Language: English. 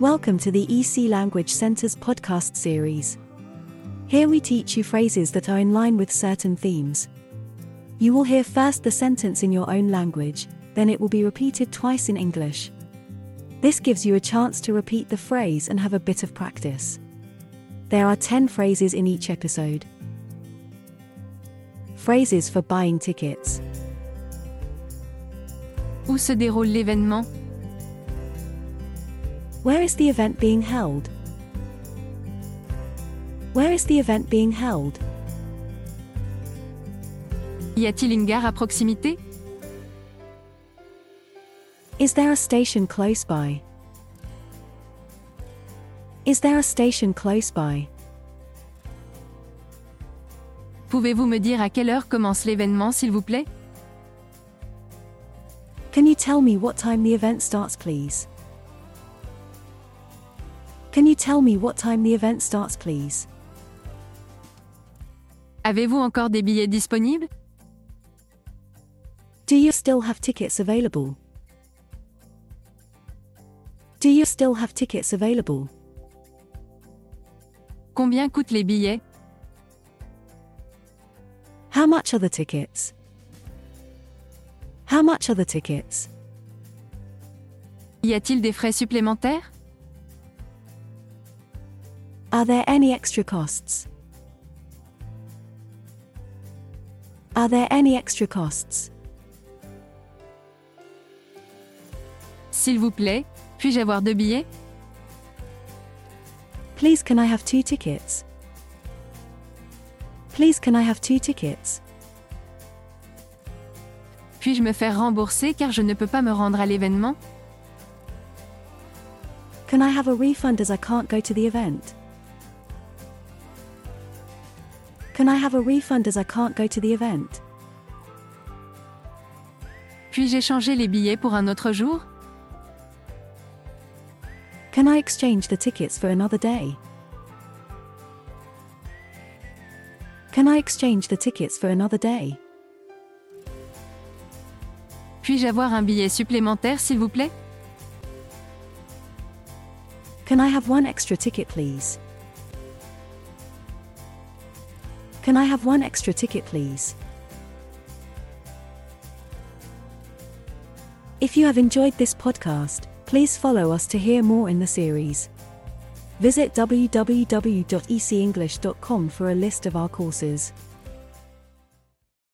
Welcome to the EC Language Center's podcast series. Here we teach you phrases that are in line with certain themes. You will hear first the sentence in your own language, then it will be repeated twice in English. This gives you a chance to repeat the phrase and have a bit of practice. There are 10 phrases in each episode. Phrases for buying tickets. Où se déroule l'événement Where is the event being held? Where is the event being held? Y a-t-il une gare à proximité Is there a station close by? Is there a station close by? Pouvez-vous me dire à quelle heure commence l'événement s'il vous plaît Can you tell me what time the event starts, please? Can you tell me what time the event starts, please? Avez-vous encore des billets disponibles? Do you still have tickets available? Do you still have tickets available? Combien coûtent les billets? How much are the tickets? How much are the tickets? Y a-t-il des frais supplémentaires? Are there any extra costs? Are there any extra costs? S'il vous plaît, puis-je avoir deux billets? Please, can I have two tickets? Please, can I have two tickets? Puis-je me faire rembourser car je ne peux pas me rendre à l'événement? Can I have a refund as I can't go to the event? Can I have a refund as I can't go to the event? Puis-je échanger les billets pour un autre jour Can I exchange the tickets for another day? Can I exchange the tickets for another day? Puis-je avoir un billet supplémentaire s'il vous plaît Can I have one extra ticket, please? Can I have one extra ticket, please? If you have enjoyed this podcast, please follow us to hear more in the series. Visit www.ecenglish.com for a list of our courses.